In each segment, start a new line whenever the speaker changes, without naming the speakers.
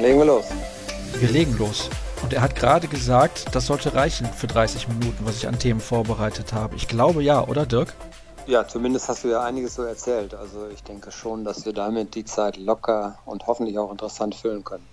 Legen wir los.
Wir legen los. Und er hat gerade gesagt, das sollte reichen für 30 Minuten, was ich an Themen vorbereitet habe. Ich glaube ja, oder Dirk?
Ja, zumindest hast du ja einiges so erzählt. Also ich denke schon, dass wir damit die Zeit locker und hoffentlich auch interessant füllen können.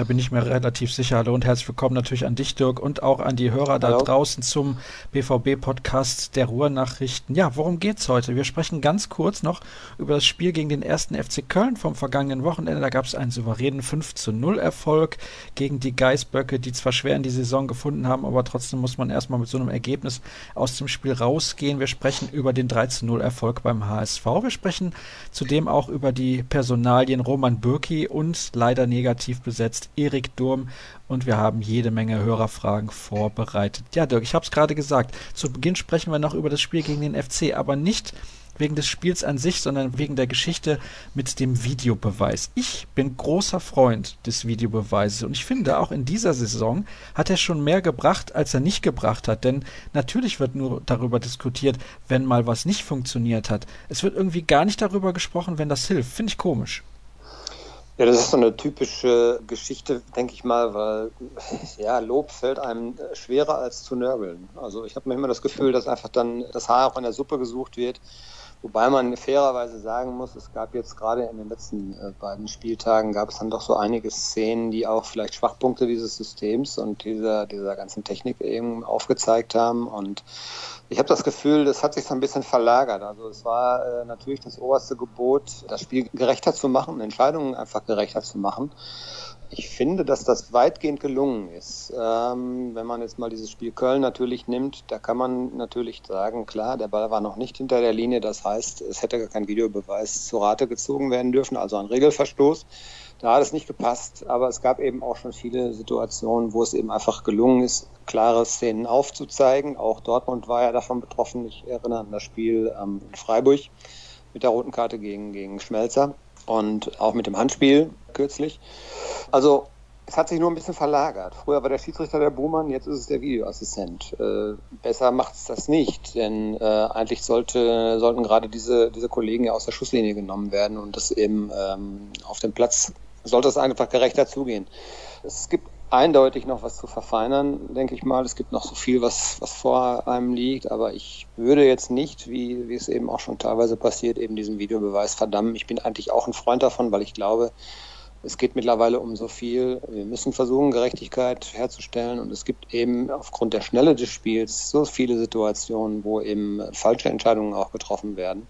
Da bin ich mir relativ sicher. Hallo und herzlich willkommen natürlich an dich, Dirk, und auch an die Hörer da Hallo. draußen zum BVB-Podcast der Ruhrnachrichten. Ja, worum geht's heute? Wir sprechen ganz kurz noch über das Spiel gegen den ersten FC Köln vom vergangenen Wochenende. Da gab es einen souveränen 5 zu 0 Erfolg gegen die Geißböcke, die zwar schwer in die Saison gefunden haben, aber trotzdem muss man erstmal mit so einem Ergebnis aus dem Spiel rausgehen. Wir sprechen über den 3 zu 0 Erfolg beim HSV. Wir sprechen zudem auch über die Personalien Roman Bürki und leider negativ besetzt Erik Durm und wir haben jede Menge Hörerfragen vorbereitet. Ja, Dirk, ich habe es gerade gesagt. Zu Beginn sprechen wir noch über das Spiel gegen den FC, aber nicht wegen des Spiels an sich, sondern wegen der Geschichte mit dem Videobeweis. Ich bin großer Freund des Videobeweises und ich finde, auch in dieser Saison hat er schon mehr gebracht, als er nicht gebracht hat. Denn natürlich wird nur darüber diskutiert, wenn mal was nicht funktioniert hat. Es wird irgendwie gar nicht darüber gesprochen, wenn das hilft. Finde ich komisch.
Ja, das ist so eine typische Geschichte, denke ich mal, weil ja, Lob fällt einem schwerer als zu nörgeln. Also ich habe manchmal das Gefühl, dass einfach dann das Haar auch in der Suppe gesucht wird. Wobei man fairerweise sagen muss, es gab jetzt gerade in den letzten äh, beiden Spieltagen gab es dann doch so einige Szenen, die auch vielleicht Schwachpunkte dieses Systems und dieser, dieser ganzen Technik eben aufgezeigt haben. Und ich habe das Gefühl, das hat sich so ein bisschen verlagert. Also es war äh, natürlich das oberste Gebot, das Spiel gerechter zu machen, Entscheidungen einfach gerechter zu machen. Ich finde, dass das weitgehend gelungen ist. Ähm, wenn man jetzt mal dieses Spiel Köln natürlich nimmt, da kann man natürlich sagen, klar, der Ball war noch nicht hinter der Linie. Das heißt, es hätte gar kein Videobeweis zur Rate gezogen werden dürfen, also ein Regelverstoß. Da hat es nicht gepasst, aber es gab eben auch schon viele Situationen, wo es eben einfach gelungen ist, klare Szenen aufzuzeigen. Auch Dortmund war ja davon betroffen. Ich erinnere an das Spiel ähm, in Freiburg mit der roten Karte gegen, gegen Schmelzer und auch mit dem Handspiel kürzlich. Also es hat sich nur ein bisschen verlagert. Früher war der Schiedsrichter der Buhmann, jetzt ist es der Videoassistent. Äh, besser macht es das nicht, denn äh, eigentlich sollte, sollten gerade diese, diese Kollegen ja aus der Schusslinie genommen werden und das eben ähm, auf dem Platz sollte es einfach gerechter zugehen. Es gibt eindeutig noch was zu verfeinern, denke ich mal. Es gibt noch so viel, was, was vor einem liegt, aber ich würde jetzt nicht, wie, wie es eben auch schon teilweise passiert, eben diesen Videobeweis verdammen. Ich bin eigentlich auch ein Freund davon, weil ich glaube, es geht mittlerweile um so viel. Wir müssen versuchen, Gerechtigkeit herzustellen und es gibt eben aufgrund der Schnelle des Spiels so viele Situationen, wo eben falsche Entscheidungen auch getroffen werden.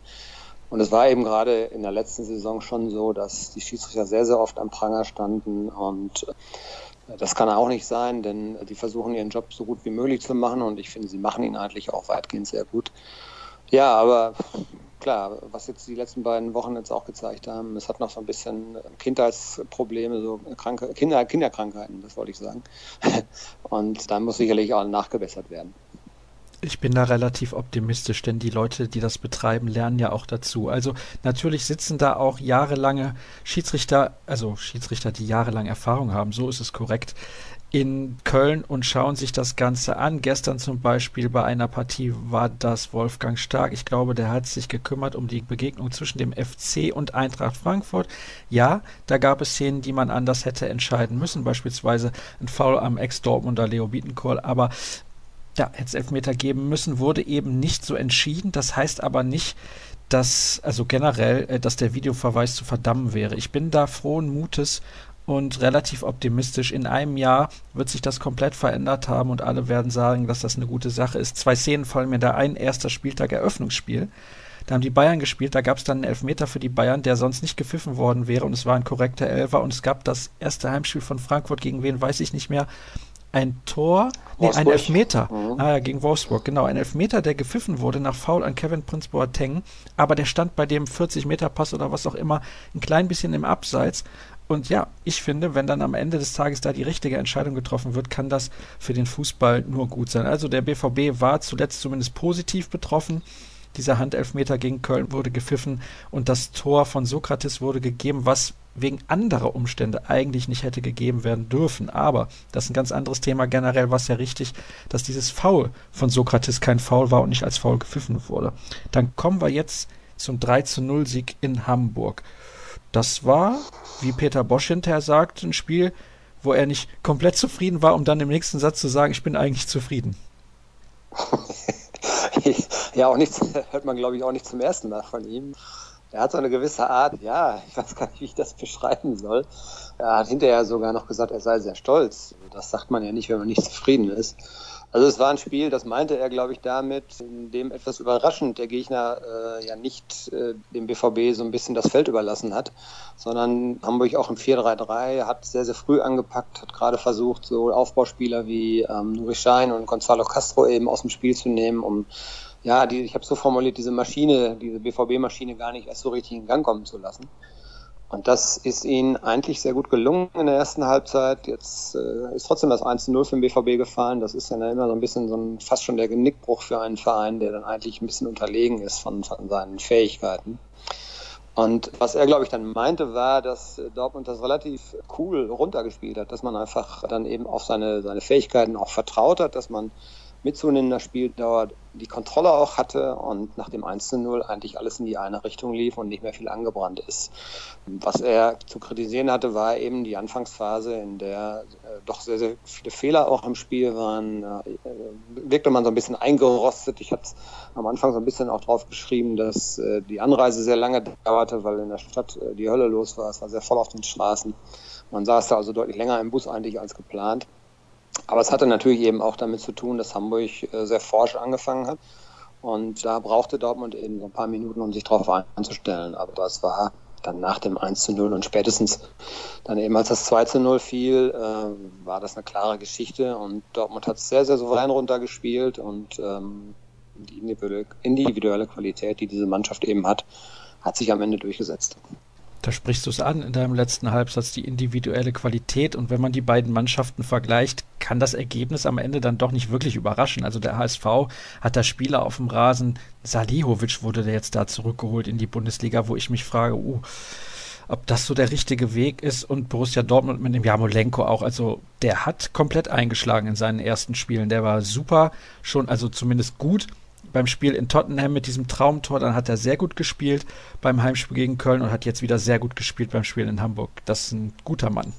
Und es war eben gerade in der letzten Saison schon so, dass die Schiedsrichter sehr, sehr oft am Pranger standen und das kann auch nicht sein, denn die versuchen ihren Job so gut wie möglich zu machen und ich finde, sie machen ihn eigentlich auch weitgehend sehr gut. Ja, aber klar, was jetzt die letzten beiden Wochen jetzt auch gezeigt haben, es hat noch so ein bisschen Kindheitsprobleme, so Kinder, Kinderkrankheiten, das wollte ich sagen. Und da muss sicherlich auch nachgebessert werden.
Ich bin da relativ optimistisch, denn die Leute, die das betreiben, lernen ja auch dazu. Also natürlich sitzen da auch jahrelange Schiedsrichter, also Schiedsrichter, die jahrelang Erfahrung haben, so ist es korrekt, in Köln und schauen sich das Ganze an. Gestern zum Beispiel bei einer Partie war das Wolfgang Stark. Ich glaube, der hat sich gekümmert um die Begegnung zwischen dem FC und Eintracht Frankfurt. Ja, da gab es Szenen, die man anders hätte entscheiden müssen, beispielsweise ein Foul am Ex-Dortmunder Leo Bietenkohl. Aber ja, hätte es Elfmeter geben müssen, wurde eben nicht so entschieden. Das heißt aber nicht, dass, also generell, äh, dass der Videoverweis zu verdammen wäre. Ich bin da frohen Mutes und relativ optimistisch. In einem Jahr wird sich das komplett verändert haben und alle werden sagen, dass das eine gute Sache ist. Zwei Szenen fallen mir da ein. Erster Spieltag Eröffnungsspiel. Da haben die Bayern gespielt, da gab es dann einen Elfmeter für die Bayern, der sonst nicht gepfiffen worden wäre und es war ein korrekter Elfer und es gab das erste Heimspiel von Frankfurt gegen wen weiß ich nicht mehr, ein Tor, nee, ein Elfmeter. Mhm. Ah, gegen Wolfsburg, genau. Ein Elfmeter, der gepfiffen wurde nach Foul an Kevin Prince Boateng, aber der stand bei dem 40-Meter-Pass oder was auch immer ein klein bisschen im Abseits. Und ja, ich finde, wenn dann am Ende des Tages da die richtige Entscheidung getroffen wird, kann das für den Fußball nur gut sein. Also der BVB war zuletzt zumindest positiv betroffen. Dieser Handelfmeter gegen Köln wurde gepfiffen und das Tor von Sokrates wurde gegeben, was wegen anderer Umstände eigentlich nicht hätte gegeben werden dürfen. Aber das ist ein ganz anderes Thema. Generell war es ja richtig, dass dieses Foul von Sokrates kein Foul war und nicht als Foul gepfiffen wurde. Dann kommen wir jetzt zum 3 zu 0 Sieg in Hamburg. das war, wie Peter Bosch hinterher sagt, ein Spiel, wo er nicht komplett zufrieden war, um dann im nächsten Satz zu sagen, ich bin eigentlich zufrieden.
ja, auch nicht, hört man glaube ich auch nicht zum ersten Mal von ihm. Er hat so eine gewisse Art, ja, ich weiß gar nicht, wie ich das beschreiben soll. Er hat hinterher sogar noch gesagt, er sei sehr stolz. Das sagt man ja nicht, wenn man nicht zufrieden ist. Also es war ein Spiel, das meinte er, glaube ich, damit, in dem etwas überraschend der Gegner äh, ja nicht äh, dem BVB so ein bisschen das Feld überlassen hat, sondern Hamburg auch im 4-3-3 hat sehr, sehr früh angepackt, hat gerade versucht, so Aufbauspieler wie ähm, Nuri Schein und Gonzalo Castro eben aus dem Spiel zu nehmen, um ja, die, ich habe so formuliert, diese Maschine, diese BVB-Maschine gar nicht erst so richtig in Gang kommen zu lassen. Und das ist ihnen eigentlich sehr gut gelungen in der ersten Halbzeit. Jetzt äh, ist trotzdem das 1-0 für den BVB gefallen. Das ist dann immer so ein bisschen so ein fast schon der Genickbruch für einen Verein, der dann eigentlich ein bisschen unterlegen ist von, von seinen Fähigkeiten. Und was er, glaube ich, dann meinte, war, dass Dortmund das relativ cool runtergespielt hat, dass man einfach dann eben auf seine, seine Fähigkeiten auch vertraut hat, dass man mit zunehmender Spieldauer die Kontrolle auch hatte und nach dem 1 0 eigentlich alles in die eine Richtung lief und nicht mehr viel angebrannt ist. Was er zu kritisieren hatte, war eben die Anfangsphase, in der äh, doch sehr, sehr viele Fehler auch im Spiel waren. Äh, wirkte man so ein bisschen eingerostet. Ich hatte am Anfang so ein bisschen auch drauf geschrieben, dass äh, die Anreise sehr lange dauerte, weil in der Stadt die Hölle los war. Es war sehr voll auf den Straßen. Man saß da also deutlich länger im Bus eigentlich als geplant. Aber es hatte natürlich eben auch damit zu tun, dass Hamburg äh, sehr forsch angefangen hat. Und da brauchte Dortmund eben ein paar Minuten, um sich darauf einzustellen. Aber es war dann nach dem 1 zu 0 und spätestens dann eben als das 2 zu 0 fiel, äh, war das eine klare Geschichte und Dortmund hat es sehr, sehr souverän runtergespielt und ähm, die individuelle Qualität, die diese Mannschaft eben hat, hat sich am Ende durchgesetzt.
Da sprichst du es an in deinem letzten Halbsatz, die individuelle Qualität. Und wenn man die beiden Mannschaften vergleicht, kann das Ergebnis am Ende dann doch nicht wirklich überraschen. Also der HSV hat da Spieler auf dem Rasen. Salihovic wurde der jetzt da zurückgeholt in die Bundesliga, wo ich mich frage, uh, ob das so der richtige Weg ist. Und Borussia Dortmund mit dem Jamolenko auch. Also der hat komplett eingeschlagen in seinen ersten Spielen. Der war super, schon, also zumindest gut beim Spiel in Tottenham mit diesem Traumtor, dann hat er sehr gut gespielt beim Heimspiel gegen Köln und hat jetzt wieder sehr gut gespielt beim Spiel in Hamburg. Das ist ein guter Mann.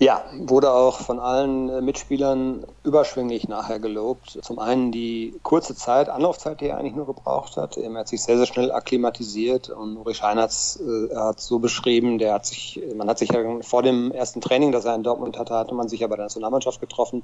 Ja, wurde auch von allen äh, Mitspielern überschwänglich nachher gelobt. Zum einen die kurze Zeit, Anlaufzeit, die er eigentlich nur gebraucht hat. Er hat sich sehr, sehr schnell akklimatisiert und Uri Schein hat es äh, so beschrieben, der hat sich, man hat sich ja vor dem ersten Training, das er in Dortmund hatte, hatte man sich ja bei der Nationalmannschaft getroffen.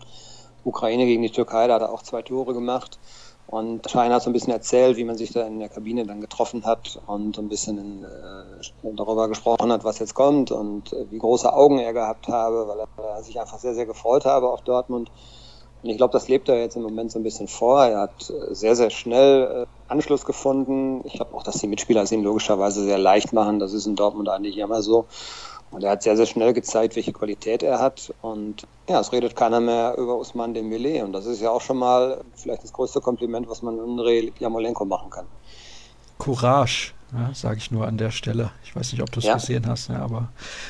Ukraine gegen die Türkei, da hat er auch zwei Tore gemacht. Und Schein hat so ein bisschen erzählt, wie man sich da in der Kabine dann getroffen hat und so ein bisschen in, äh, darüber gesprochen hat, was jetzt kommt und äh, wie große Augen er gehabt habe, weil er, er sich einfach sehr, sehr gefreut habe auf Dortmund. Und ich glaube, das lebt er jetzt im Moment so ein bisschen vor. Er hat äh, sehr, sehr schnell äh, Anschluss gefunden. Ich glaube auch, dass die Mitspieler es ihm logischerweise sehr leicht machen. Das ist in Dortmund eigentlich immer so. Und er hat sehr, sehr schnell gezeigt, welche Qualität er hat. Und ja, es redet keiner mehr über Usman Dembele. Und das ist ja auch schon mal vielleicht das größte Kompliment, was man Andrei Jamolenko machen kann.
Courage, ja, sage ich nur an der Stelle. Ich weiß nicht, ob du es ja. gesehen hast, ja, aber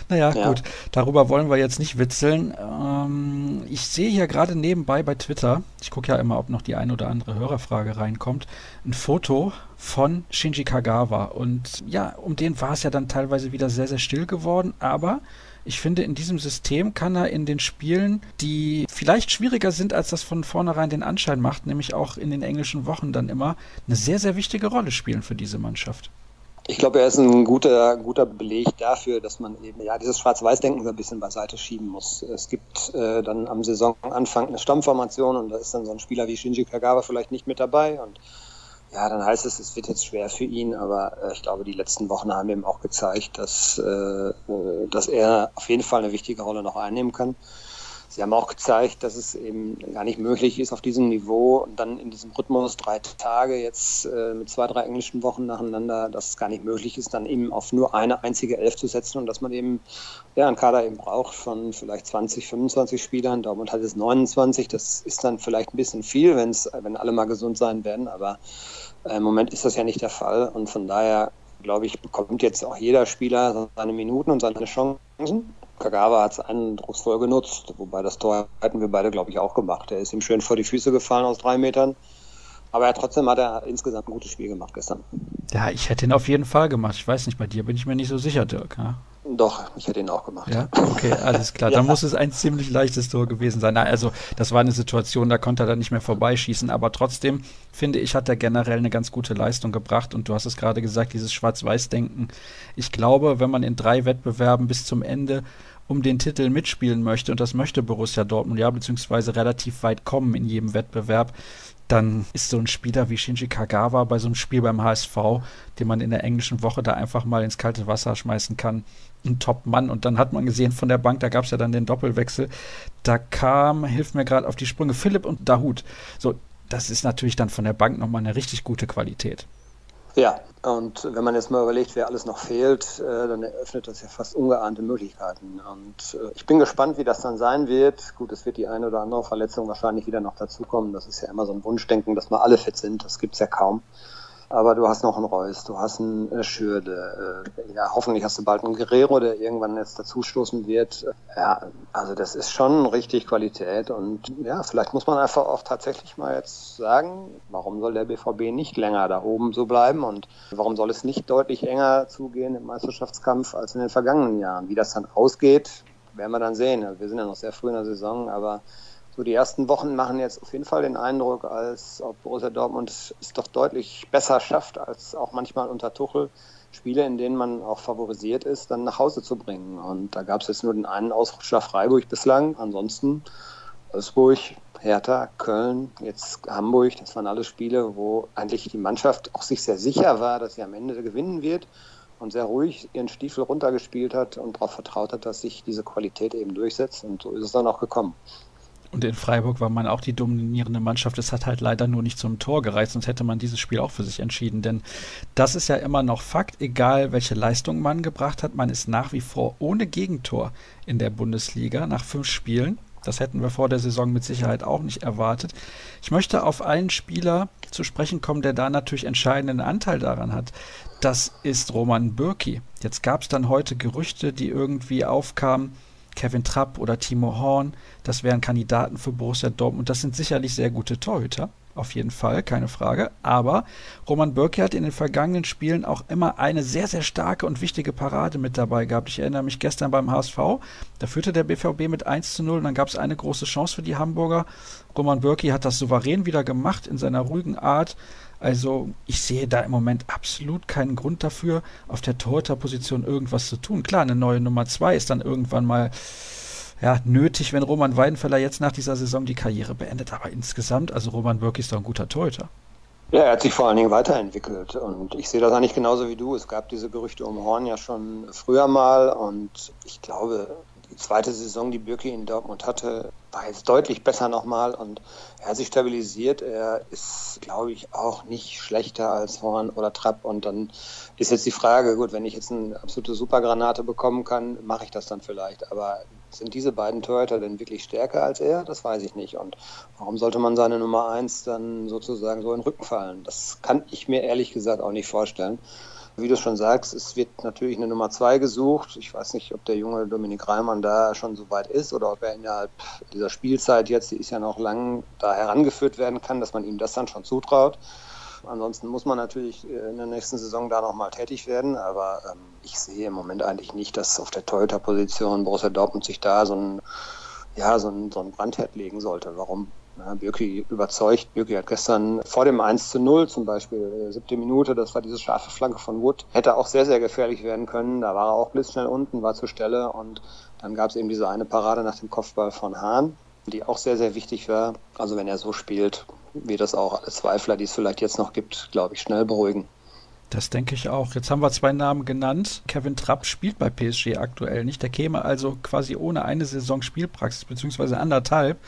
naja, ja. gut. Darüber wollen wir jetzt nicht witzeln. Ähm, ich sehe hier gerade nebenbei bei Twitter, ich gucke ja immer, ob noch die ein oder andere Hörerfrage reinkommt, ein Foto von Shinji Kagawa. Und ja, um den war es ja dann teilweise wieder sehr, sehr still geworden, aber ich finde, in diesem System kann er in den Spielen, die vielleicht schwieriger sind, als das von vornherein den Anschein macht, nämlich auch in den englischen Wochen dann immer, eine sehr, sehr wichtige Rolle spielen für diese Mannschaft.
Ich glaube, er ist ein guter, guter Beleg dafür, dass man eben ja dieses Schwarz-Weiß-Denken so ein bisschen beiseite schieben muss. Es gibt äh, dann am Saisonanfang eine Stammformation und da ist dann so ein Spieler wie Shinji Kagawa vielleicht nicht mit dabei und ja, dann heißt es, es wird jetzt schwer für ihn, aber äh, ich glaube, die letzten Wochen haben ihm auch gezeigt, dass, äh, äh, dass er auf jeden Fall eine wichtige Rolle noch einnehmen kann. Sie haben auch gezeigt, dass es eben gar nicht möglich ist, auf diesem Niveau und dann in diesem Rhythmus drei Tage jetzt äh, mit zwei, drei englischen Wochen nacheinander, dass es gar nicht möglich ist, dann eben auf nur eine einzige Elf zu setzen und dass man eben ja, einen Kader eben braucht von vielleicht 20, 25 Spielern. Dortmund hat es 29. Das ist dann vielleicht ein bisschen viel, wenn's, wenn alle mal gesund sein werden, aber äh, im Moment ist das ja nicht der Fall und von daher glaube ich, bekommt jetzt auch jeder Spieler seine Minuten und seine Chancen. Kagawa hat es eindrucksvoll genutzt, wobei das Tor hätten wir beide, glaube ich, auch gemacht. Er ist ihm schön vor die Füße gefallen aus drei Metern. Aber trotzdem hat er insgesamt ein gutes Spiel gemacht gestern.
Ja, ich hätte ihn auf jeden Fall gemacht. Ich weiß nicht, bei dir bin ich mir nicht so sicher, Dirk. Ja?
Doch, ich hätte ihn auch gemacht.
Ja, okay, alles klar. ja. Da muss es ein ziemlich leichtes Tor gewesen sein. Also, das war eine Situation, da konnte er dann nicht mehr vorbeischießen. Aber trotzdem, finde ich, hat er generell eine ganz gute Leistung gebracht. Und du hast es gerade gesagt, dieses Schwarz-Weiß-Denken. Ich glaube, wenn man in drei Wettbewerben bis zum Ende um den Titel mitspielen möchte, und das möchte Borussia Dortmund ja, beziehungsweise relativ weit kommen in jedem Wettbewerb, dann ist so ein Spieler wie Shinji Kagawa bei so einem Spiel beim HSV, den man in der englischen Woche da einfach mal ins kalte Wasser schmeißen kann, ein Top-Mann. Und dann hat man gesehen von der Bank, da gab es ja dann den Doppelwechsel. Da kam, hilft mir gerade auf die Sprünge, Philipp und Dahut. So, das ist natürlich dann von der Bank nochmal eine richtig gute Qualität.
Ja, und wenn man jetzt mal überlegt, wer alles noch fehlt, äh, dann eröffnet das ja fast ungeahnte Möglichkeiten. Und äh, ich bin gespannt, wie das dann sein wird. Gut, es wird die eine oder andere Verletzung wahrscheinlich wieder noch dazukommen. Das ist ja immer so ein Wunschdenken, dass mal alle fit sind. Das gibt's ja kaum. Aber du hast noch einen Reus, du hast einen äh, Schürde. Äh, ja, hoffentlich hast du bald einen Guerrero, der irgendwann jetzt dazustoßen wird. Ja, also das ist schon richtig Qualität. Und ja, vielleicht muss man einfach auch tatsächlich mal jetzt sagen, warum soll der BVB nicht länger da oben so bleiben? Und warum soll es nicht deutlich enger zugehen im Meisterschaftskampf als in den vergangenen Jahren? Wie das dann ausgeht, werden wir dann sehen. Wir sind ja noch sehr früh in der Saison, aber so die ersten Wochen machen jetzt auf jeden Fall den Eindruck, als ob Borussia Dortmund es doch deutlich besser schafft, als auch manchmal unter Tuchel Spiele, in denen man auch favorisiert ist, dann nach Hause zu bringen. Und da gab es jetzt nur den einen Ausrutscher Freiburg bislang. Ansonsten Wolfsburg, Hertha, Köln, jetzt Hamburg, das waren alle Spiele, wo eigentlich die Mannschaft auch sich sehr sicher war, dass sie am Ende gewinnen wird und sehr ruhig ihren Stiefel runtergespielt hat und darauf vertraut hat, dass sich diese Qualität eben durchsetzt. Und so ist es dann auch gekommen.
Und in Freiburg war man auch die dominierende Mannschaft. Es hat halt leider nur nicht zum Tor gereicht, sonst hätte man dieses Spiel auch für sich entschieden. Denn das ist ja immer noch Fakt, egal welche Leistung man gebracht hat. Man ist nach wie vor ohne Gegentor in der Bundesliga nach fünf Spielen. Das hätten wir vor der Saison mit Sicherheit auch nicht erwartet. Ich möchte auf einen Spieler zu sprechen kommen, der da natürlich entscheidenden Anteil daran hat. Das ist Roman Bürki. Jetzt gab es dann heute Gerüchte, die irgendwie aufkamen, Kevin Trapp oder Timo Horn, das wären Kandidaten für Borussia Dortmund. Das sind sicherlich sehr gute Torhüter, auf jeden Fall, keine Frage. Aber Roman Bürki hat in den vergangenen Spielen auch immer eine sehr, sehr starke und wichtige Parade mit dabei gehabt. Ich erinnere mich gestern beim HSV, da führte der BVB mit 1 zu 0 und dann gab es eine große Chance für die Hamburger. Roman Bürki hat das souverän wieder gemacht in seiner ruhigen Art. Also ich sehe da im Moment absolut keinen Grund dafür, auf der Torhüterposition irgendwas zu tun. Klar, eine neue Nummer zwei ist dann irgendwann mal ja, nötig, wenn Roman Weidenfeller jetzt nach dieser Saison die Karriere beendet. Aber insgesamt, also Roman Birk ist doch ein guter Torhüter.
Ja, er hat sich vor allen Dingen weiterentwickelt und ich sehe das eigentlich genauso wie du. Es gab diese Gerüchte um Horn ja schon früher mal und ich glaube, die zweite Saison, die Birki in Dortmund hatte, war jetzt deutlich besser nochmal und er hat sich stabilisiert. Er ist, glaube ich, auch nicht schlechter als Horn oder Trapp. Und dann ist jetzt die Frage, gut, wenn ich jetzt eine absolute Supergranate bekommen kann, mache ich das dann vielleicht. Aber sind diese beiden Torhüter denn wirklich stärker als er? Das weiß ich nicht. Und warum sollte man seine Nummer eins dann sozusagen so in den Rücken fallen? Das kann ich mir ehrlich gesagt auch nicht vorstellen. Wie du schon sagst, es wird natürlich eine Nummer zwei gesucht. Ich weiß nicht, ob der junge Dominik Reimann da schon so weit ist oder ob er innerhalb dieser Spielzeit jetzt, die ist ja noch lang, da herangeführt werden kann, dass man ihm das dann schon zutraut. Ansonsten muss man natürlich in der nächsten Saison da nochmal tätig werden, aber ähm, ich sehe im Moment eigentlich nicht, dass auf der Toyota-Position Borussia Dortmund sich da so ein, ja, so ein, so ein Brandherd legen sollte. Warum? Birki überzeugt. Birki hat gestern vor dem 1 zu 0 zum Beispiel, äh, siebte Minute, das war diese scharfe Flanke von Wood, hätte auch sehr, sehr gefährlich werden können. Da war er auch blitzschnell unten, war zur Stelle und dann gab es eben diese eine Parade nach dem Kopfball von Hahn, die auch sehr, sehr wichtig war. Also wenn er so spielt, wird das auch alle Zweifler, die es vielleicht jetzt noch gibt, glaube ich, schnell beruhigen.
Das denke ich auch. Jetzt haben wir zwei Namen genannt. Kevin Trapp spielt bei PSG aktuell nicht. Der käme also quasi ohne eine Saison Spielpraxis, beziehungsweise anderthalb.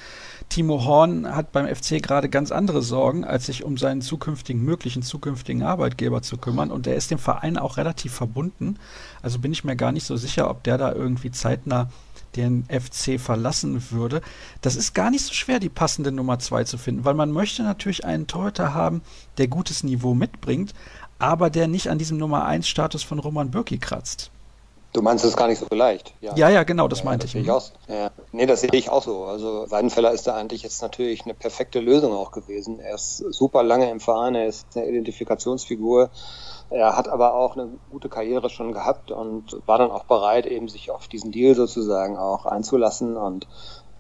Timo Horn hat beim FC gerade ganz andere Sorgen, als sich um seinen zukünftigen, möglichen zukünftigen Arbeitgeber zu kümmern. Und er ist dem Verein auch relativ verbunden. Also bin ich mir gar nicht so sicher, ob der da irgendwie zeitnah den FC verlassen würde. Das ist gar nicht so schwer, die passende Nummer zwei zu finden, weil man möchte natürlich einen Torhüter haben, der gutes Niveau mitbringt, aber der nicht an diesem Nummer 1 Status von Roman Bürki kratzt.
Du meinst, es gar nicht so leicht?
Ja, ja, ja genau, das ja, meinte das
ich. ich auch, ja. Nee, das sehe ich auch so. Also Weidenfeller ist da eigentlich jetzt natürlich eine perfekte Lösung auch gewesen. Er ist super lange im Verein, er ist eine Identifikationsfigur. Er hat aber auch eine gute Karriere schon gehabt und war dann auch bereit, eben sich auf diesen Deal sozusagen auch einzulassen. Und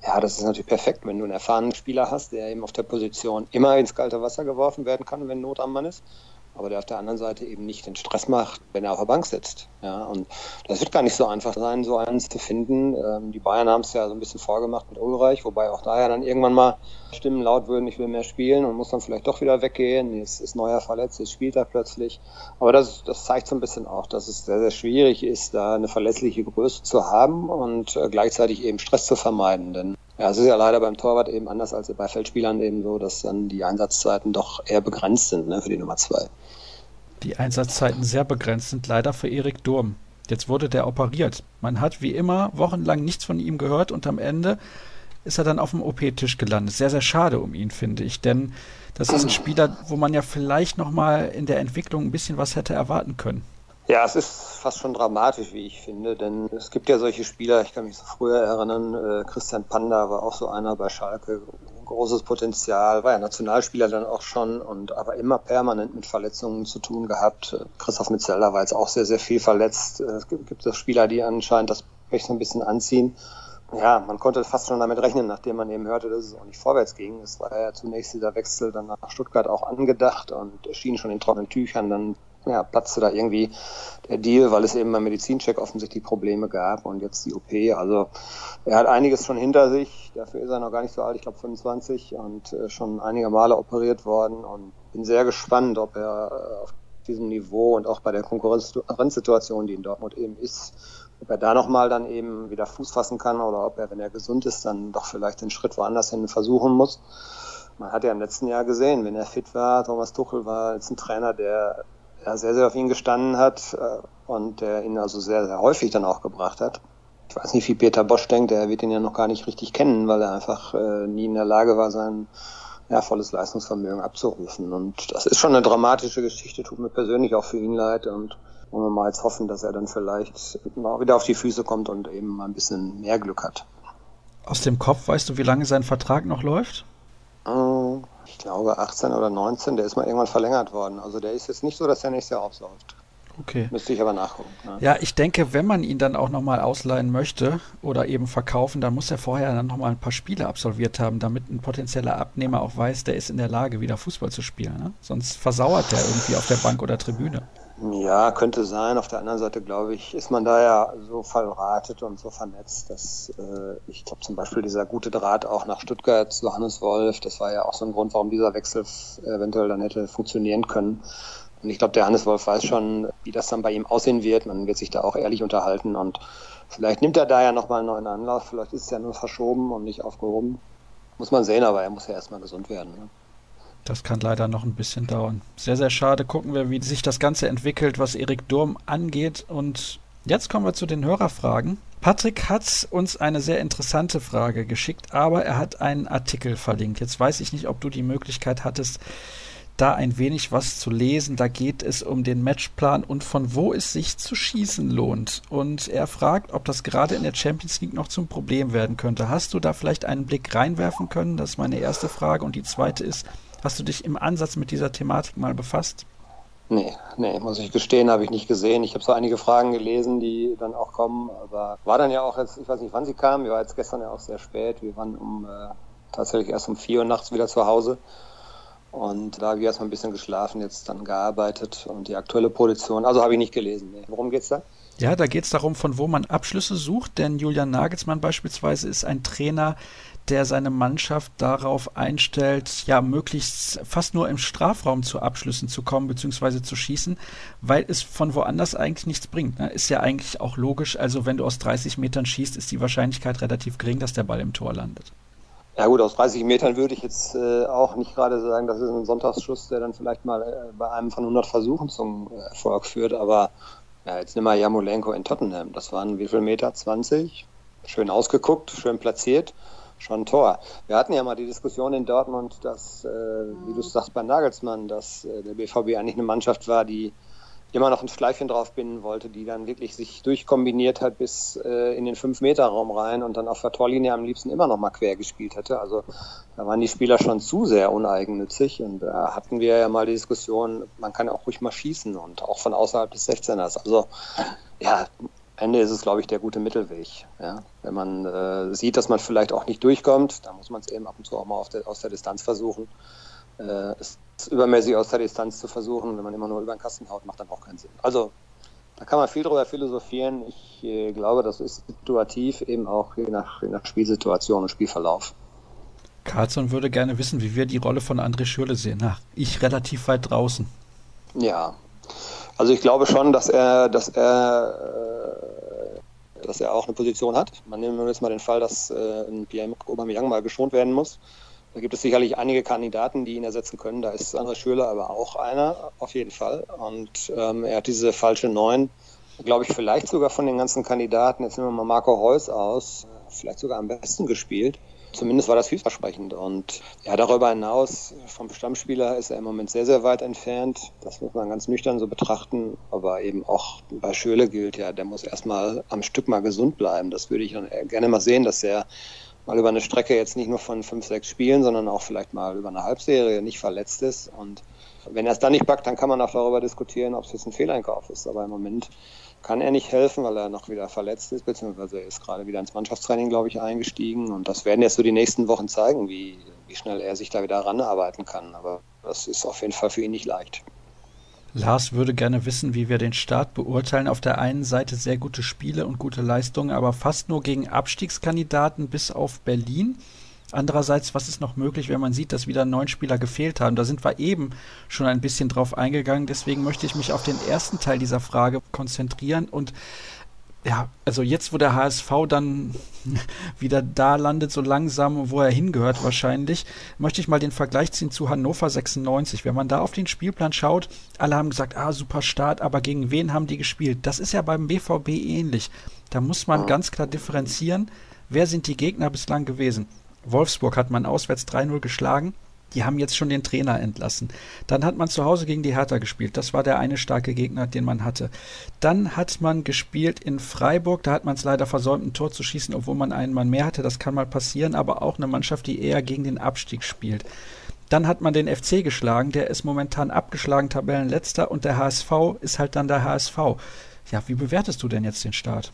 ja, das ist natürlich perfekt, wenn du einen erfahrenen Spieler hast, der eben auf der Position immer ins kalte Wasser geworfen werden kann, wenn Not am Mann ist aber der auf der anderen Seite eben nicht den Stress macht, wenn er auf der Bank sitzt. Ja, und das wird gar nicht so einfach sein, so einen zu finden. Ähm, die Bayern haben es ja so ein bisschen vorgemacht mit Ulreich, wobei auch da ja dann irgendwann mal Stimmen laut würden, ich will mehr spielen und muss dann vielleicht doch wieder weggehen. Jetzt ist Neuer verletzt, jetzt spielt er plötzlich. Aber das, das zeigt so ein bisschen auch, dass es sehr, sehr schwierig ist, da eine verlässliche Größe zu haben und äh, gleichzeitig eben Stress zu vermeiden. Denn ja, es ist ja leider beim Torwart eben anders als bei Feldspielern eben so, dass dann die Einsatzzeiten doch eher begrenzt sind ne, für die Nummer zwei.
Die Einsatzzeiten sehr begrenzt sind leider für Erik Durm. Jetzt wurde der operiert. Man hat wie immer wochenlang nichts von ihm gehört und am Ende ist er dann auf dem OP-Tisch gelandet. Sehr, sehr schade um ihn, finde ich, denn das ist ein Spieler, wo man ja vielleicht nochmal in der Entwicklung ein bisschen was hätte erwarten können.
Ja, es ist fast schon dramatisch, wie ich finde, denn es gibt ja solche Spieler, ich kann mich so früher erinnern, äh, Christian Panda war auch so einer bei Schalke, großes Potenzial, war ja Nationalspieler dann auch schon und aber immer permanent mit Verletzungen zu tun gehabt. Christoph Metzelder war jetzt auch sehr, sehr viel verletzt. Es gibt, es Spieler, die anscheinend das Pech so ein bisschen anziehen. Ja, man konnte fast schon damit rechnen, nachdem man eben hörte, dass es auch nicht vorwärts ging. Es war ja zunächst dieser Wechsel dann nach Stuttgart auch angedacht und schien schon in trockenen Tüchern. Dann ja, platzte da irgendwie der Deal, weil es eben beim Medizincheck offensichtlich Probleme gab und jetzt die OP. Also er hat einiges schon hinter sich. Dafür ist er noch gar nicht so alt, ich glaube 25 und äh, schon einige Male operiert worden und bin sehr gespannt, ob er äh, auf diesem Niveau und auch bei der Konkurrenzsituation, die in Dortmund eben ist, ob er da nochmal dann eben wieder Fuß fassen kann oder ob er, wenn er gesund ist, dann doch vielleicht den Schritt woanders hin versuchen muss. Man hat ja im letzten Jahr gesehen, wenn er fit war, Thomas Tuchel war jetzt ein Trainer, der ja, sehr, sehr auf ihn gestanden hat äh, und der ihn also sehr, sehr häufig dann auch gebracht hat. Ich weiß nicht, wie Peter Bosch denkt, er wird ihn ja noch gar nicht richtig kennen, weil er einfach äh, nie in der Lage war, sein ja, volles Leistungsvermögen abzurufen. Und das ist schon eine dramatische Geschichte, tut mir persönlich auch für ihn leid und wollen wir mal jetzt hoffen, dass er dann vielleicht mal wieder auf die Füße kommt und eben mal ein bisschen mehr Glück hat.
Aus dem Kopf weißt du, wie lange sein Vertrag noch läuft?
Äh, ich glaube 18 oder 19, der ist mal irgendwann verlängert worden. Also der ist jetzt nicht so, dass er nächstes Jahr aufläuft.
Okay.
Müsste ich aber nachgucken.
Ne? Ja, ich denke, wenn man ihn dann auch nochmal ausleihen möchte oder eben verkaufen, dann muss er vorher dann nochmal ein paar Spiele absolviert haben, damit ein potenzieller Abnehmer auch weiß, der ist in der Lage, wieder Fußball zu spielen. Ne? Sonst versauert der irgendwie auf der Bank oder Tribüne.
Ja, könnte sein. Auf der anderen Seite, glaube ich, ist man da ja so verratet und so vernetzt, dass äh, ich glaube zum Beispiel dieser gute Draht auch nach Stuttgart zu Hannes Wolf, das war ja auch so ein Grund, warum dieser Wechsel eventuell dann hätte funktionieren können. Und ich glaube, der Hannes Wolf weiß schon, wie das dann bei ihm aussehen wird. Man wird sich da auch ehrlich unterhalten und vielleicht nimmt er da ja nochmal einen neuen Anlauf. Vielleicht ist es ja nur verschoben und nicht aufgehoben. Muss man sehen, aber er muss ja erstmal gesund werden. Ne?
Das kann leider noch ein bisschen dauern. Sehr, sehr schade. Gucken wir, wie sich das Ganze entwickelt, was Erik Durm angeht. Und jetzt kommen wir zu den Hörerfragen. Patrick hat uns eine sehr interessante Frage geschickt, aber er hat einen Artikel verlinkt. Jetzt weiß ich nicht, ob du die Möglichkeit hattest, da ein wenig was zu lesen. Da geht es um den Matchplan und von wo es sich zu schießen lohnt. Und er fragt, ob das gerade in der Champions League noch zum Problem werden könnte. Hast du da vielleicht einen Blick reinwerfen können? Das ist meine erste Frage. Und die zweite ist, Hast du dich im Ansatz mit dieser Thematik mal befasst?
Nee, nee, muss ich gestehen, habe ich nicht gesehen. Ich habe so einige Fragen gelesen, die dann auch kommen, aber war dann ja auch jetzt, ich weiß nicht, wann sie kamen, wir waren jetzt gestern ja auch sehr spät, wir waren um äh, tatsächlich erst um vier Uhr nachts wieder zu Hause. Und da habe ich erstmal ein bisschen geschlafen, jetzt dann gearbeitet und die aktuelle Position, also habe ich nicht gelesen. Nee. Worum geht's da?
Ja, da geht es darum, von wo man Abschlüsse sucht, denn Julian Nagelsmann beispielsweise ist ein Trainer, der seine Mannschaft darauf einstellt, ja, möglichst fast nur im Strafraum zu Abschlüssen zu kommen bzw. zu schießen, weil es von woanders eigentlich nichts bringt. Ne? Ist ja eigentlich auch logisch. Also wenn du aus 30 Metern schießt, ist die Wahrscheinlichkeit relativ gering, dass der Ball im Tor landet.
Ja gut, aus 30 Metern würde ich jetzt äh, auch nicht gerade sagen, das ist ein Sonntagsschuss, der dann vielleicht mal äh, bei einem von 100 Versuchen zum äh, Erfolg führt. Aber ja, jetzt nimm mal Jamolenko in Tottenham. Das waren wie viel Meter? 20? Schön ausgeguckt, schön platziert schon Tor. Wir hatten ja mal die Diskussion in Dortmund, dass, äh, wie du sagst bei Nagelsmann, dass äh, der BVB eigentlich eine Mannschaft war, die immer noch ein Schleifchen drauf binden wollte, die dann wirklich sich durchkombiniert hat bis äh, in den 5-Meter-Raum rein und dann auf der Torlinie am liebsten immer noch mal quer gespielt hätte. Also da waren die Spieler schon zu sehr uneigennützig und da hatten wir ja mal die Diskussion, man kann auch ruhig mal schießen und auch von außerhalb des 16ers. Also ja, Ende ist es, glaube ich, der gute Mittelweg. Ja? Wenn man äh, sieht, dass man vielleicht auch nicht durchkommt, dann muss man es eben ab und zu auch mal der, aus der Distanz versuchen. Äh, es übermäßig aus der Distanz zu versuchen, wenn man immer nur über den Kasten haut, macht dann auch keinen Sinn. Also da kann man viel drüber philosophieren. Ich äh, glaube, das ist situativ eben auch je nach, je nach Spielsituation und Spielverlauf.
Carlsson würde gerne wissen, wie wir die Rolle von André Schürle sehen. Ach, ich relativ weit draußen.
Ja, also ich glaube schon, dass er, dass er, äh, dass er auch eine Position hat. Man nimmt jetzt mal den Fall, dass äh, ein Pierre Aubameyang mal geschont werden muss. Da gibt es sicherlich einige Kandidaten, die ihn ersetzen können. Da ist André Schürle aber auch einer, auf jeden Fall. Und ähm, er hat diese falsche Neun, glaube ich, vielleicht sogar von den ganzen Kandidaten, jetzt nehmen wir mal Marco Reus aus, vielleicht sogar am besten gespielt. Zumindest war das vielversprechend. Und ja, darüber hinaus, vom Stammspieler ist er im Moment sehr, sehr weit entfernt. Das muss man ganz nüchtern so betrachten. Aber eben auch bei Schöle gilt ja, der muss erstmal am Stück mal gesund bleiben. Das würde ich dann gerne mal sehen, dass er mal über eine Strecke jetzt nicht nur von fünf, sechs Spielen, sondern auch vielleicht mal über eine Halbserie nicht verletzt ist. Und wenn er es dann nicht packt, dann kann man auch darüber diskutieren, ob es jetzt ein Fehleinkauf ist. Aber im Moment kann er nicht helfen, weil er noch wieder verletzt ist, beziehungsweise er ist gerade wieder ins Mannschaftstraining, glaube ich, eingestiegen. Und das werden jetzt so die nächsten Wochen zeigen, wie, wie schnell er sich da wieder ranarbeiten kann. Aber das ist auf jeden Fall für ihn nicht leicht.
Lars würde gerne wissen, wie wir den Start beurteilen. Auf der einen Seite sehr gute Spiele und gute Leistungen, aber fast nur gegen Abstiegskandidaten bis auf Berlin. Andererseits, was ist noch möglich, wenn man sieht, dass wieder neun Spieler gefehlt haben? Da sind wir eben schon ein bisschen drauf eingegangen. Deswegen möchte ich mich auf den ersten Teil dieser Frage konzentrieren und ja, also jetzt, wo der HSV dann wieder da landet, so langsam, wo er hingehört wahrscheinlich, möchte ich mal den Vergleich ziehen zu Hannover 96. Wenn man da auf den Spielplan schaut, alle haben gesagt, ah, super Start, aber gegen wen haben die gespielt? Das ist ja beim BVB ähnlich. Da muss man ganz klar differenzieren, wer sind die Gegner bislang gewesen. Wolfsburg hat man auswärts 3-0 geschlagen, die haben jetzt schon den Trainer entlassen. Dann hat man zu Hause gegen die Hertha gespielt. Das war der eine starke Gegner, den man hatte. Dann hat man gespielt in Freiburg. Da hat man es leider versäumt, ein Tor zu schießen, obwohl man einen Mann mehr hatte. Das kann mal passieren, aber auch eine Mannschaft, die eher gegen den Abstieg spielt. Dann hat man den FC geschlagen. Der ist momentan abgeschlagen, Tabellenletzter. Und der HSV ist halt dann der HSV. Ja, wie bewertest du denn jetzt den Start?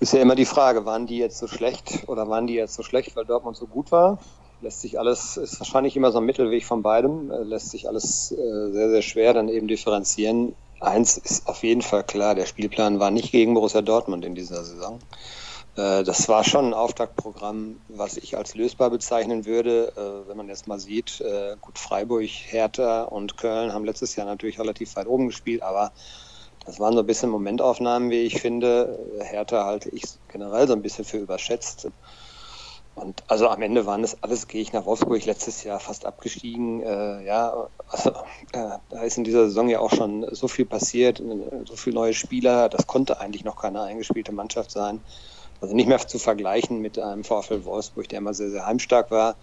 Ist ja immer die Frage, waren die jetzt so schlecht oder waren die jetzt so schlecht, weil Dortmund so gut war? lässt sich alles, ist wahrscheinlich immer so ein Mittelweg von beidem, äh, lässt sich alles äh, sehr, sehr schwer dann eben differenzieren. Eins ist auf jeden Fall klar, der Spielplan war nicht gegen Borussia Dortmund in dieser Saison. Äh, das war schon ein Auftaktprogramm, was ich als lösbar bezeichnen würde. Wenn man jetzt mal sieht, gut, Freiburg, Hertha und Köln haben letztes Jahr natürlich relativ weit oben gespielt, aber das waren so ein bisschen Momentaufnahmen, wie ich finde. Hertha halte ich generell so ein bisschen für überschätzt. Und also am Ende waren es alles Gegner. Wolfsburg letztes Jahr fast abgestiegen. Äh, ja, also, äh, da ist in dieser Saison ja auch schon so viel passiert, so viele neue Spieler. Das konnte eigentlich noch keine eingespielte Mannschaft sein. Also nicht mehr zu vergleichen mit einem VfL Wolfsburg, der immer sehr, sehr heimstark war.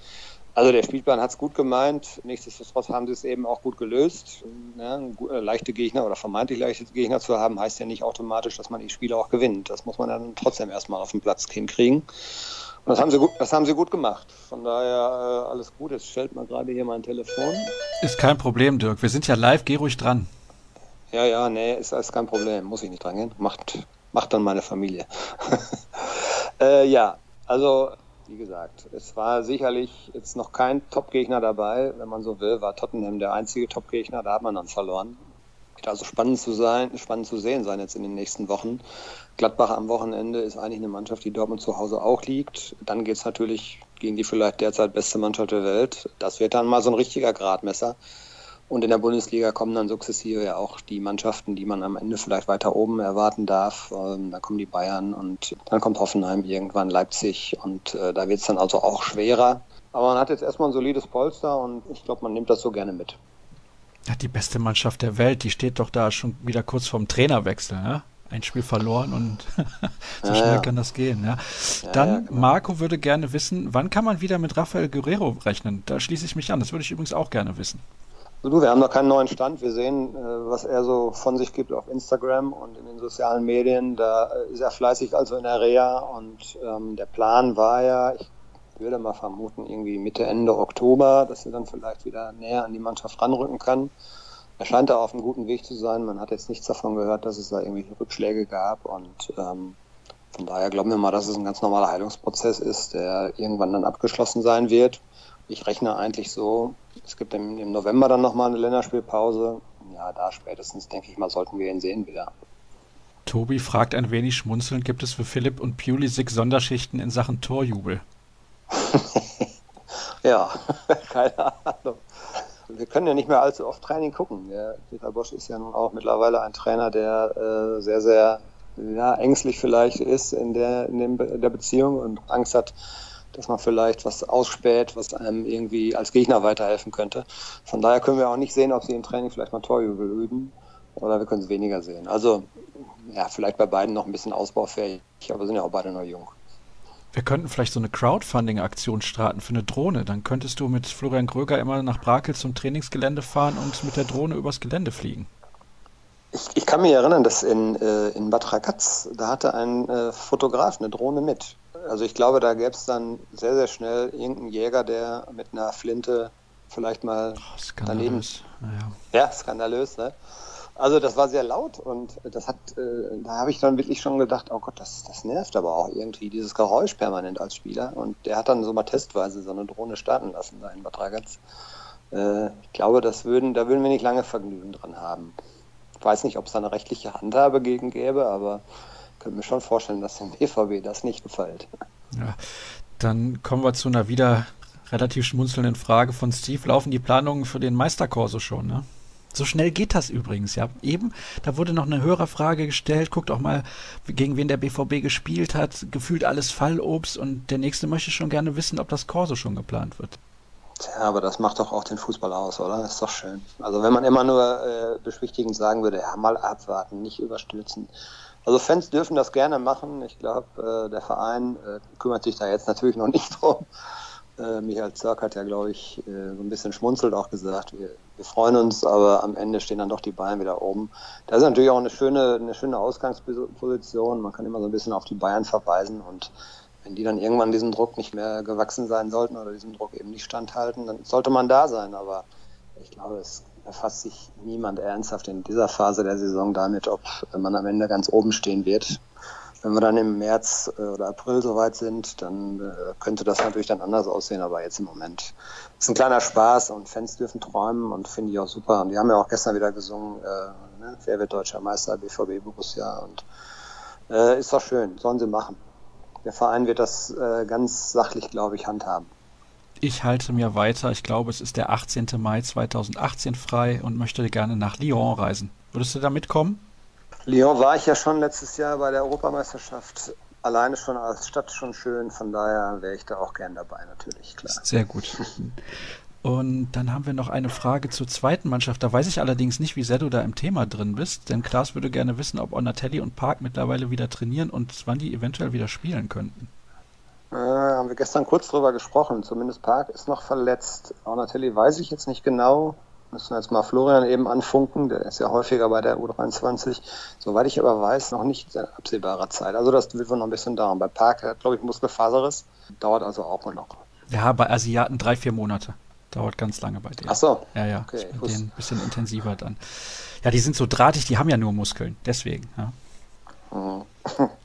Also der Spielplan hat es gut gemeint. Nichtsdestotrotz haben sie es eben auch gut gelöst. Ja, äh, leichte Gegner oder vermeintlich leichte Gegner zu haben, heißt ja nicht automatisch, dass man die Spiele auch gewinnt. Das muss man dann trotzdem erstmal auf den Platz hinkriegen. Das haben sie gut, das haben sie gut gemacht. Von daher äh, alles gut. Jetzt stellt man gerade hier mein Telefon.
Ist kein Problem, Dirk. Wir sind ja live. Geh ruhig dran.
Ja, ja, nee, ist, ist kein Problem. Muss ich nicht dran gehen. Macht, macht dann meine Familie. äh, ja, also wie gesagt, es war sicherlich jetzt noch kein Top-Gegner dabei. Wenn man so will, war Tottenham der einzige Top-Gegner. Da hat man dann verloren also spannend zu sein, spannend zu sehen sein jetzt in den nächsten Wochen. Gladbach am Wochenende ist eigentlich eine Mannschaft, die Dortmund zu Hause auch liegt. Dann geht es natürlich gegen die vielleicht derzeit beste Mannschaft der Welt. Das wird dann mal so ein richtiger Gradmesser. Und in der Bundesliga kommen dann sukzessive ja auch die Mannschaften, die man am Ende vielleicht weiter oben erwarten darf. Ähm, da kommen die Bayern und dann kommt Hoffenheim irgendwann, Leipzig und äh, da wird es dann also auch schwerer. Aber man hat jetzt erstmal ein solides Polster und ich glaube, man nimmt das so gerne mit.
Ja, die beste Mannschaft der Welt, die steht doch da schon wieder kurz vorm Trainerwechsel, ne? Ein Spiel verloren und so ja, schnell ja. kann das gehen. Ja. Dann, genau. Marco würde gerne wissen, wann kann man wieder mit Rafael Guerrero rechnen? Da schließe ich mich an. Das würde ich übrigens auch gerne wissen.
Du, wir haben noch keinen neuen Stand. Wir sehen, äh, was er so von sich gibt auf Instagram und in den sozialen Medien. Da äh, ist er fleißig also in der Reha und ähm, der Plan war ja, ich würde mal vermuten, irgendwie Mitte, Ende Oktober, dass er dann vielleicht wieder näher an die Mannschaft ranrücken kann. Er scheint da auf einem guten Weg zu sein. Man hat jetzt nichts davon gehört, dass es da irgendwelche Rückschläge gab und ähm, von daher glauben wir mal, dass es ein ganz normaler Heilungsprozess ist, der irgendwann dann abgeschlossen sein wird. Ich rechne eigentlich so, es gibt im, im November dann nochmal eine Länderspielpause. Ja, da spätestens, denke ich mal, sollten wir ihn sehen wieder.
Tobi fragt ein wenig schmunzelnd, gibt es für Philipp und Pulisic Sonderschichten in Sachen Torjubel?
ja, keine Ahnung. Wir können ja nicht mehr allzu oft Training gucken. Der Peter Bosch ist ja nun auch mittlerweile ein Trainer, der äh, sehr, sehr ja, ängstlich vielleicht ist in der, in, der Beziehung und Angst hat, dass man vielleicht was ausspäht, was einem irgendwie als Gegner weiterhelfen könnte. Von daher können wir auch nicht sehen, ob sie im Training vielleicht mal Torjubel üben oder wir können es weniger sehen. Also ja, vielleicht bei beiden noch ein bisschen ausbaufähig, aber sind ja auch beide noch jung.
Wir könnten vielleicht so eine Crowdfunding-Aktion starten für eine Drohne. Dann könntest du mit Florian Gröger immer nach Brakel zum Trainingsgelände fahren und mit der Drohne übers Gelände fliegen.
Ich, ich kann mich erinnern, dass in, äh, in Bad Ragaz, da hatte ein äh, Fotograf eine Drohne mit. Also ich glaube, da gäbe es dann sehr, sehr schnell irgendeinen Jäger, der mit einer Flinte vielleicht mal oh, daneben. Ja. ja, skandalös, ne? Also das war sehr laut und das hat, äh, da habe ich dann wirklich schon gedacht, oh Gott, das, das nervt aber auch irgendwie, dieses Geräusch permanent als Spieler. Und der hat dann so mal testweise so eine Drohne starten lassen da in Bad Ragaz. Äh, ich glaube, das würden, da würden wir nicht lange Vergnügen dran haben. Ich weiß nicht, ob es da eine rechtliche Handhabe gegen gäbe, aber könnte mir schon vorstellen, dass dem BVB das nicht gefällt.
Ja, dann kommen wir zu einer wieder relativ schmunzelnden Frage von Steve. Laufen die Planungen für den Meisterkorso schon, ne? So schnell geht das übrigens, ja. Eben, da wurde noch eine Hörerfrage gestellt. Guckt auch mal, gegen wen der BVB gespielt hat. Gefühlt alles Fallobst und der nächste möchte schon gerne wissen, ob das Corso schon geplant wird.
Tja, aber das macht doch auch den Fußball aus, oder? Ist doch schön. Also wenn man immer nur äh, beschwichtigend sagen würde, ja, mal abwarten, nicht überstürzen. Also Fans dürfen das gerne machen. Ich glaube, äh, der Verein äh, kümmert sich da jetzt natürlich noch nicht drum. Äh, Michael Zirk hat ja, glaube ich, äh, so ein bisschen schmunzelt auch gesagt, wir, wir, freuen uns, aber am Ende stehen dann doch die Bayern wieder oben. Das ist natürlich auch eine schöne, eine schöne Ausgangsposition. Man kann immer so ein bisschen auf die Bayern verweisen und wenn die dann irgendwann diesem Druck nicht mehr gewachsen sein sollten oder diesem Druck eben nicht standhalten, dann sollte man da sein. Aber ich glaube, es erfasst sich niemand ernsthaft in dieser Phase der Saison damit, ob man am Ende ganz oben stehen wird. Wenn wir dann im März äh, oder April soweit sind, dann äh, könnte das natürlich dann anders aussehen, aber jetzt im Moment ist ein kleiner Spaß und Fans dürfen träumen und finde ich auch super. Und die haben ja auch gestern wieder gesungen, äh, ne? wer wird deutscher Meister, BVB Borussia und äh, ist doch schön, sollen sie machen. Der Verein wird das äh, ganz sachlich, glaube ich, handhaben.
Ich halte mir weiter. Ich glaube, es ist der 18. Mai 2018 frei und möchte gerne nach Lyon reisen. Würdest du da mitkommen?
Lyon war ich ja schon letztes Jahr bei der Europameisterschaft. Alleine schon als Stadt schon schön. Von daher wäre ich da auch gern dabei, natürlich. Klar.
Sehr gut. Und dann haben wir noch eine Frage zur zweiten Mannschaft. Da weiß ich allerdings nicht, wie sehr du da im Thema drin bist, denn Klaas würde gerne wissen, ob Onatelli und Park mittlerweile wieder trainieren und wann die eventuell wieder spielen könnten.
Äh, haben wir gestern kurz drüber gesprochen. Zumindest Park ist noch verletzt. Ornatelli weiß ich jetzt nicht genau. Müssen wir jetzt mal Florian eben anfunken. Der ist ja häufiger bei der U23. Soweit ich aber weiß, noch nicht in absehbarer Zeit. Also das wird wohl noch ein bisschen dauern. Bei Park hat, glaube ich, Muskelfaserriss. Dauert also auch mal noch.
Ja, bei Asiaten drei, vier Monate. Dauert ganz lange bei denen.
Ach so.
Ja, ja. Okay, bei denen ein bisschen intensiver dann. Ja, die sind so drahtig, die haben ja nur Muskeln. Deswegen, ja.
Mhm.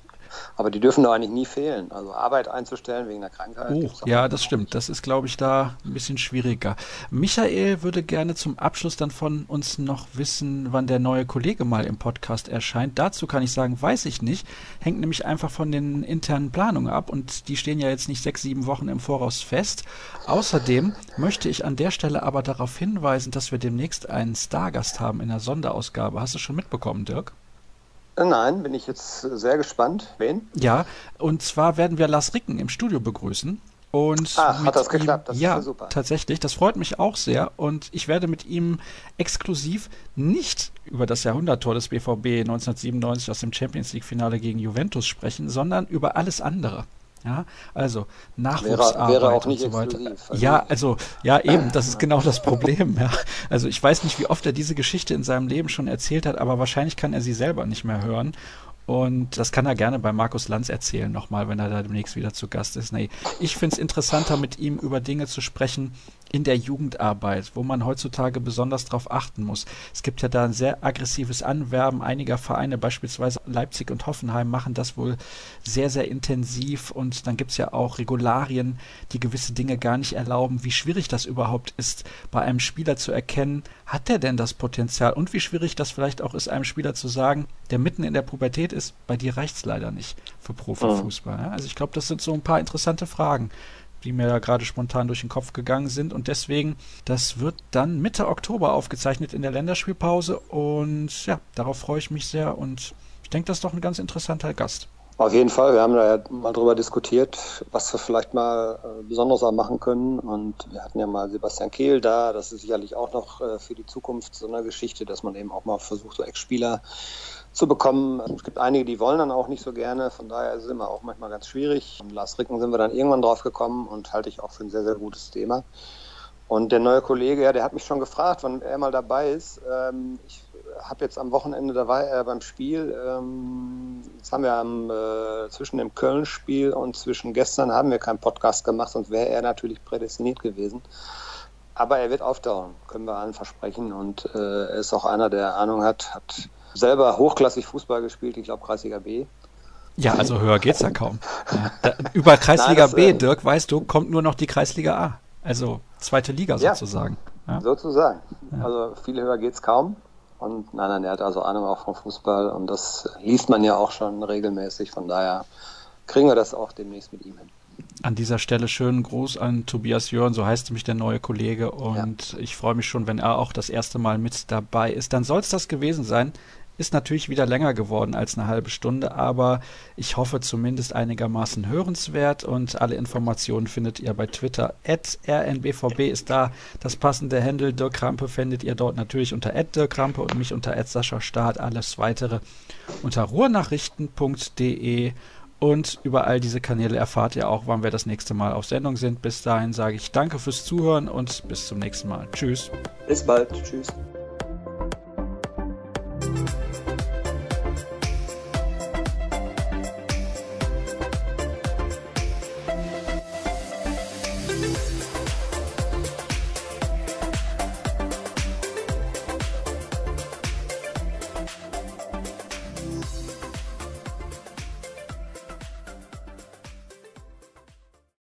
Aber die dürfen doch eigentlich nie fehlen. Also Arbeit einzustellen wegen der Krankheit.
Oh, ja, das stimmt. Das ist, glaube ich, da ein bisschen schwieriger. Michael würde gerne zum Abschluss dann von uns noch wissen, wann der neue Kollege mal im Podcast erscheint. Dazu kann ich sagen, weiß ich nicht. Hängt nämlich einfach von den internen Planungen ab und die stehen ja jetzt nicht sechs, sieben Wochen im Voraus fest. Außerdem möchte ich an der Stelle aber darauf hinweisen, dass wir demnächst einen Stargast haben in der Sonderausgabe. Hast du schon mitbekommen, Dirk?
Nein, bin ich jetzt sehr gespannt. Wen?
Ja, und zwar werden wir Lars Ricken im Studio begrüßen. Und
Ach, hat das geklappt?
Das ja, super. tatsächlich. Das freut mich auch sehr. Und ich werde mit ihm exklusiv nicht über das Jahrhunderttor des BVB 1997 aus dem Champions League-Finale gegen Juventus sprechen, sondern über alles andere. Ja, also Nachwuchsarbeit
wäre, wäre auch nicht
und so weiter.
Also
ja, also ja eben, das ist genau das Problem. Ja. Also ich weiß nicht, wie oft er diese Geschichte in seinem Leben schon erzählt hat, aber wahrscheinlich kann er sie selber nicht mehr hören. Und das kann er gerne bei Markus Lanz erzählen nochmal, wenn er da demnächst wieder zu Gast ist. Nee, ich finde es interessanter, mit ihm über Dinge zu sprechen, in der Jugendarbeit, wo man heutzutage besonders darauf achten muss. Es gibt ja da ein sehr aggressives Anwerben einiger Vereine, beispielsweise Leipzig und Hoffenheim machen das wohl sehr, sehr intensiv und dann gibt es ja auch Regularien, die gewisse Dinge gar nicht erlauben. Wie schwierig das überhaupt ist, bei einem Spieler zu erkennen, hat der denn das Potenzial und wie schwierig das vielleicht auch ist, einem Spieler zu sagen, der mitten in der Pubertät ist, bei dir reicht es leider nicht für Profifußball. Ja? Also ich glaube, das sind so ein paar interessante Fragen die mir da gerade spontan durch den Kopf gegangen sind. Und deswegen, das wird dann Mitte Oktober aufgezeichnet in der Länderspielpause. Und ja, darauf freue ich mich sehr. Und ich denke, das ist doch ein ganz interessanter Gast.
Auf jeden Fall. Wir haben da ja mal drüber diskutiert, was wir vielleicht mal äh, besonders auch machen können. Und wir hatten ja mal Sebastian Kehl da. Das ist sicherlich auch noch äh, für die Zukunft so eine Geschichte, dass man eben auch mal versucht, so Ex-Spieler zu bekommen. Es gibt einige, die wollen dann auch nicht so gerne, von daher ist es immer auch manchmal ganz schwierig. Und Lars Ricken sind wir dann irgendwann drauf gekommen und halte ich auch für ein sehr, sehr gutes Thema. Und der neue Kollege, ja, der hat mich schon gefragt, wann er mal dabei ist. Ähm, ich habe jetzt am Wochenende dabei äh, beim Spiel. Ähm, jetzt haben wir am, äh, zwischen dem Köln-Spiel und zwischen gestern haben wir keinen Podcast gemacht, sonst wäre er natürlich prädestiniert gewesen. Aber er wird auftauchen, können wir allen versprechen. Und äh, er ist auch einer, der Ahnung hat, hat selber hochklassig Fußball gespielt, ich glaube Kreisliga B.
Ja, also höher geht's ja kaum. Da, über Kreisliga Nein, das, B, äh, Dirk, weißt du, kommt nur noch die Kreisliga A. Also zweite Liga sozusagen.
Ja, sozusagen. Also viel höher geht's kaum. Und nein, nein, er hat also Ahnung auch vom Fußball und das liest man ja auch schon regelmäßig. Von daher kriegen wir das auch demnächst mit ihm hin.
An dieser Stelle schönen Gruß an Tobias Jörn, so heißt mich der neue Kollege. Und ja. ich freue mich schon, wenn er auch das erste Mal mit dabei ist. Dann soll es das gewesen sein. Ist natürlich wieder länger geworden als eine halbe Stunde, aber ich hoffe zumindest einigermaßen hörenswert und alle Informationen findet ihr bei Twitter. rnbvb ist da das passende Handle. Dirk Krampe findet ihr dort natürlich unter Dirk Krampe und mich unter Sascha Staat. Alles weitere unter ruhrnachrichten.de. Und über all diese Kanäle erfahrt ihr auch, wann wir das nächste Mal auf Sendung sind. Bis dahin sage ich danke fürs Zuhören und bis zum nächsten Mal. Tschüss.
Bis bald. Tschüss.